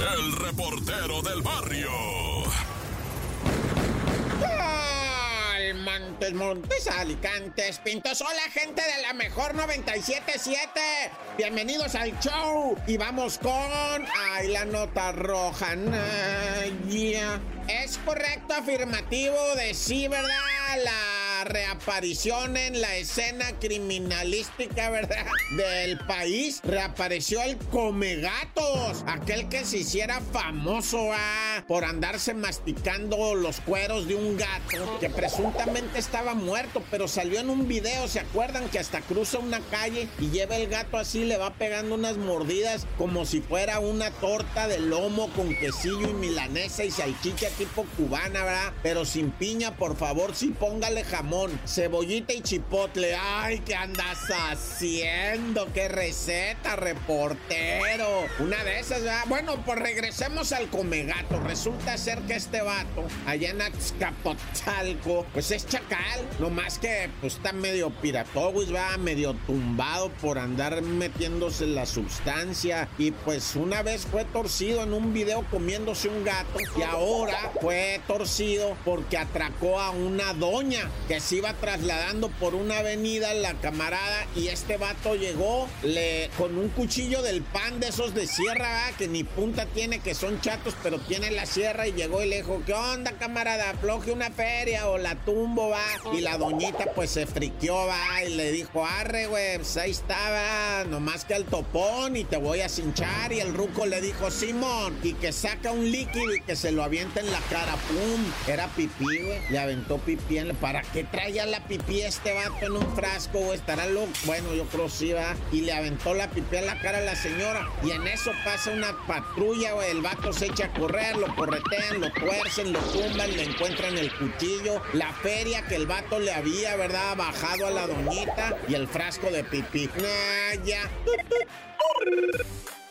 el reportero del barrio. Montes, Montes, Alicantes, Pintos. Hola, gente de la mejor 977. Bienvenidos al show. Y vamos con. Ay, la nota roja. Es correcto, afirmativo de sí, ¿verdad? La reaparición en la escena criminalística, ¿verdad? Del país. Reapareció el Comegatos, aquel que se hiciera famoso ¿ah? por andarse masticando los cueros de un gato que presuntamente estaba muerto, pero salió en un video. ¿Se acuerdan que hasta cruza una calle y lleva el gato así, le va pegando unas mordidas como si fuera una torta de lomo con quesillo y milanesa y salchicha tipo cubana, ¿verdad? Pero sin piña, por favor, sí póngale jamón cebollita y chipotle. Ay, ¿qué andas haciendo? ¿Qué receta, reportero? Una de esas, ¿verdad? Bueno, pues regresemos al comegato. Resulta ser que este vato, allá en Azcapotzalco, pues es chacal. No más que, pues está medio piratowis, va medio tumbado por andar metiéndose la sustancia. Y pues una vez fue torcido en un video comiéndose un gato. Y ahora fue torcido porque atracó a una doña que se iba trasladando por una avenida la camarada y este vato llegó le, con un cuchillo del pan de esos de sierra, que ni punta tiene, que son chatos, pero tiene la sierra y llegó y le dijo, ¿qué onda camarada? Afloje una feria o la tumbo, va. Y la doñita pues se friqueó, va, y le dijo, arre, güey, pues ahí estaba, nomás que al topón y te voy a cinchar. Y el ruco le dijo, Simón, y que saca un líquido y que se lo avienta en la cara, pum. Era pipí, güey. Le aventó pipí en la... ¿Para qué traía la pipí este vato en un frasco o estará loco. Bueno, yo creo sí va. Y le aventó la pipí a la cara a la señora. Y en eso pasa una patrulla, güey. El vato se echa a correr, lo corretean, lo tuercen, lo tumban, le encuentran el cuchillo, la feria que el vato le había, ¿verdad? Bajado a la doñita y el frasco de pipí. Nah, ya.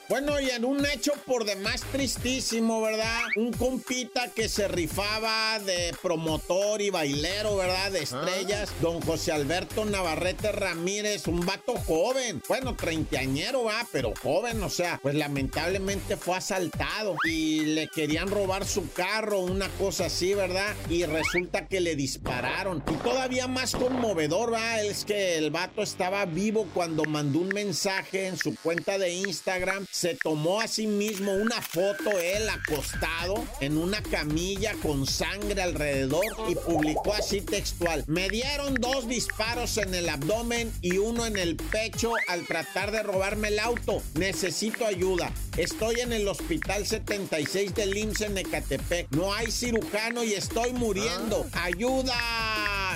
Bueno, y en un hecho por demás tristísimo, ¿verdad? Un compita que se rifaba de promotor y bailero, ¿verdad? De estrellas, don José Alberto Navarrete Ramírez, un vato joven, bueno, treintañero, va, pero joven, o sea, pues lamentablemente fue asaltado y le querían robar su carro, una cosa así, ¿verdad? Y resulta que le dispararon. Y todavía más conmovedor, va, es que el vato estaba vivo cuando mandó un mensaje en su cuenta de Instagram se tomó a sí mismo una foto él acostado en una camilla con sangre alrededor y publicó así textual. Me dieron dos disparos en el abdomen y uno en el pecho al tratar de robarme el auto. Necesito ayuda. Estoy en el hospital 76 del IMSS en Ecatepec. No hay cirujano y estoy muriendo. ¡Ayuda!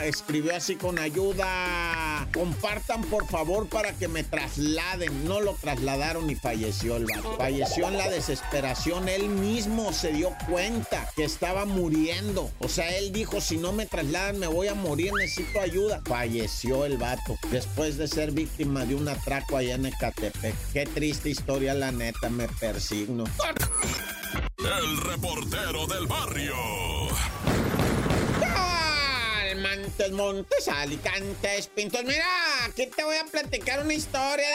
Escribió así con ayuda. Compartan por favor para que me trasladen. No lo trasladaron y falleció el vato. Falleció en la desesperación. Él mismo se dio cuenta que estaba muriendo. O sea, él dijo, si no me trasladan me voy a morir, necesito ayuda. Falleció el vato después de ser víctima de un atraco allá en Ecatepec. Qué triste historia, la neta, me persigno. El reportero del barrio. Montes, Montes, Alicantes, Pintos. Mira, aquí te voy a platicar una historia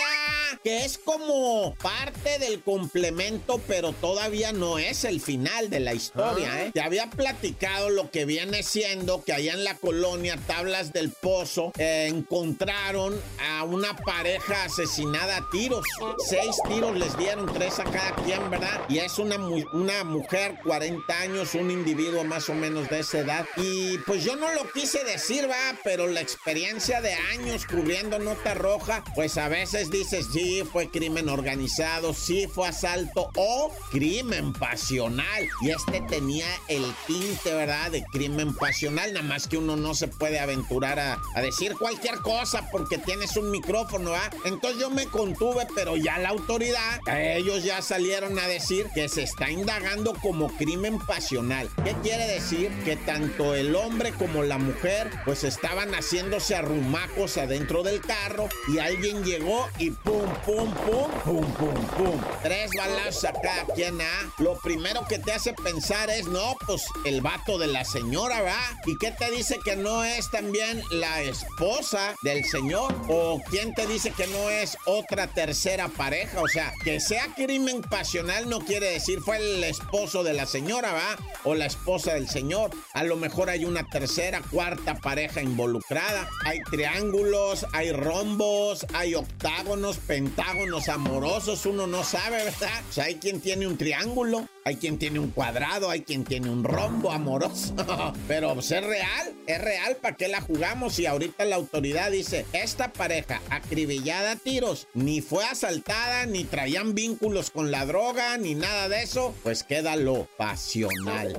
que es como parte del complemento, pero todavía no es el final de la historia. Ah. ¿eh? Te había platicado lo que viene siendo que allá en la colonia Tablas del Pozo eh, encontraron a una pareja asesinada a tiros. Seis tiros les dieron, tres a cada quien, ¿verdad? Y es una, una mujer, 40 años, un individuo más o menos de esa edad. Y pues yo no lo quise decir, va, pero la experiencia de años cubriendo nota roja, pues a veces dices, sí, fue crimen organizado, sí fue asalto o crimen pasional. Y este tenía el tinte, ¿verdad? De crimen pasional, nada más que uno no se puede aventurar a, a decir cualquier cosa porque tienes un micrófono, ¿ah? Entonces yo me contuve, pero ya la autoridad, ellos ya salieron a decir que se está indagando como crimen pasional. ¿Qué quiere decir? Que tanto el hombre como la mujer pues estaban haciéndose arrumacos adentro del carro y alguien llegó y pum, pum, pum, pum, pum, pum. Tres balazos a cada quien, ¿ah? Lo primero que te hace pensar es, no, pues el vato de la señora, ¿va? ¿Y qué te dice que no es también la esposa del señor? ¿O quién te dice que no es otra tercera pareja? O sea, que sea crimen pasional no quiere decir fue el esposo de la señora, ¿va? O la esposa del señor. A lo mejor hay una tercera, cuarta pareja involucrada. Hay triángulos, hay rombos, hay octágonos, pentágonos amorosos. Uno no sabe, ¿verdad? O sea, hay quien tiene un triángulo, hay quien tiene un cuadrado, hay quien tiene un rombo amoroso. Pero pues, es real, es real. ¿Para qué la jugamos? Y ahorita la autoridad dice, esta pareja acribillada a tiros, ni fue asaltada, ni traían vínculos con la droga, ni nada de eso, pues queda lo pasional.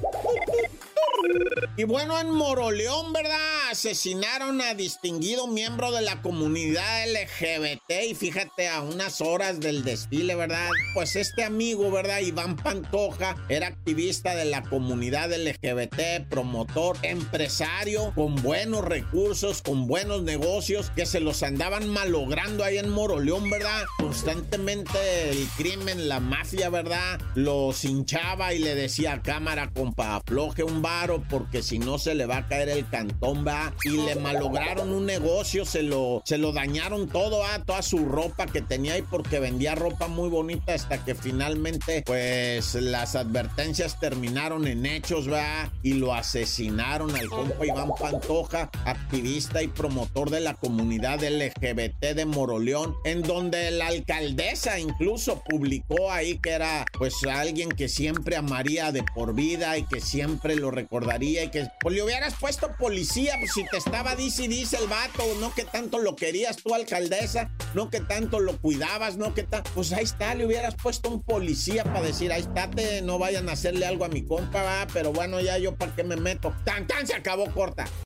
Y bueno, en Moroleón, ¿verdad? Asesinaron a distinguido miembro de la comunidad LGBT y fíjate a unas horas del desfile, ¿verdad? Pues este amigo, ¿verdad? Iván Pantoja era activista de la comunidad LGBT, promotor, empresario, con buenos recursos, con buenos negocios, que se los andaban malogrando ahí en Moroleón, ¿verdad? Constantemente el crimen, la mafia, ¿verdad? Los hinchaba y le decía cámara, compa, afloje un varo porque si no se le va a caer el cantón, va. Y le malograron un negocio, se lo, se lo dañaron todo, a toda su ropa que tenía ahí porque vendía ropa muy bonita hasta que finalmente, pues las advertencias terminaron en hechos, va. Y lo asesinaron al compa Iván Pantoja, activista y promotor de la comunidad LGBT de Moroleón, en donde la alcaldesa incluso publicó ahí que era pues alguien que siempre amaría de por vida y que siempre lo recordaría y que pues, le hubieras puesto policía pues, si te estaba dice dice el vato, no que tanto lo querías tú alcaldesa, no que tanto lo cuidabas, no que tanto, pues ahí está, le hubieras puesto un policía para decir, ahí estate, no vayan a hacerle algo a mi compa, pero bueno, ya yo para qué me meto. Tan tan se acabó corta.